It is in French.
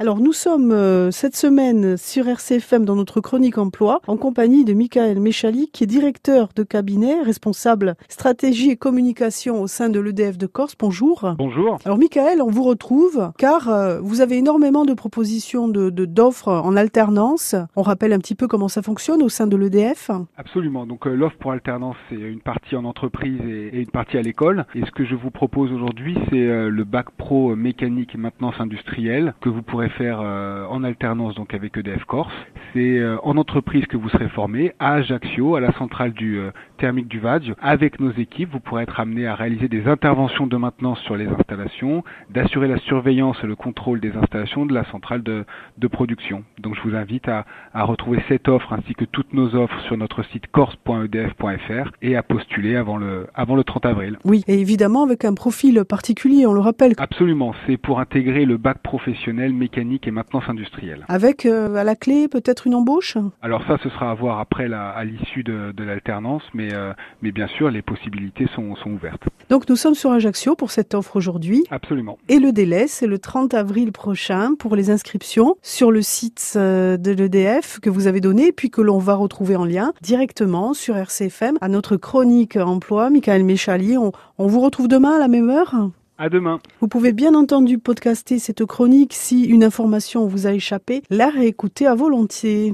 Alors nous sommes euh, cette semaine sur RCFM dans notre chronique emploi en compagnie de Michael Méchali qui est directeur de cabinet, responsable stratégie et communication au sein de l'EDF de Corse. Bonjour. Bonjour. Alors Michael, on vous retrouve car euh, vous avez énormément de propositions de d'offres en alternance. On rappelle un petit peu comment ça fonctionne au sein de l'EDF. Absolument. Donc euh, l'offre pour alternance c'est une partie en entreprise et, et, une partie à l'école. Et ce que je vous propose aujourd'hui c'est le bac pro mécanique et maintenance industrielle que vous pourrez faire euh, en alternance donc avec EDF Corse. C'est euh, en entreprise que vous serez formé à Ajaccio, à la centrale du euh, thermique du Vadj. Avec nos équipes, vous pourrez être amené à réaliser des interventions de maintenance sur les installations, d'assurer la surveillance et le contrôle des installations de la centrale de, de production. Donc je vous invite à, à, retrouver cette offre ainsi que toutes nos offres sur notre site corse.edf.fr et à postuler avant le, avant le 30 avril. Oui, et évidemment avec un profil particulier, on le rappelle. Absolument, c'est pour intégrer le bac professionnel mécanique et maintenance industrielle. Avec euh, à la clé peut-être une embauche? Alors ça, ce sera à voir après la, à l'issue de, de l'alternance, mais, euh, mais bien sûr, les possibilités sont, sont ouvertes. Donc nous sommes sur Ajaccio pour cette offre aujourd'hui. Absolument. Et le délai, c'est le 30 avril prochain pour les inscriptions sur le site euh, de l'EDF que vous avez donné, puis que l'on va retrouver en lien directement sur RCFM à notre chronique emploi. Michael Méchali, on, on vous retrouve demain à la même heure? À demain. Vous pouvez bien entendu podcaster cette chronique si une information vous a échappé, la réécouter à volontiers.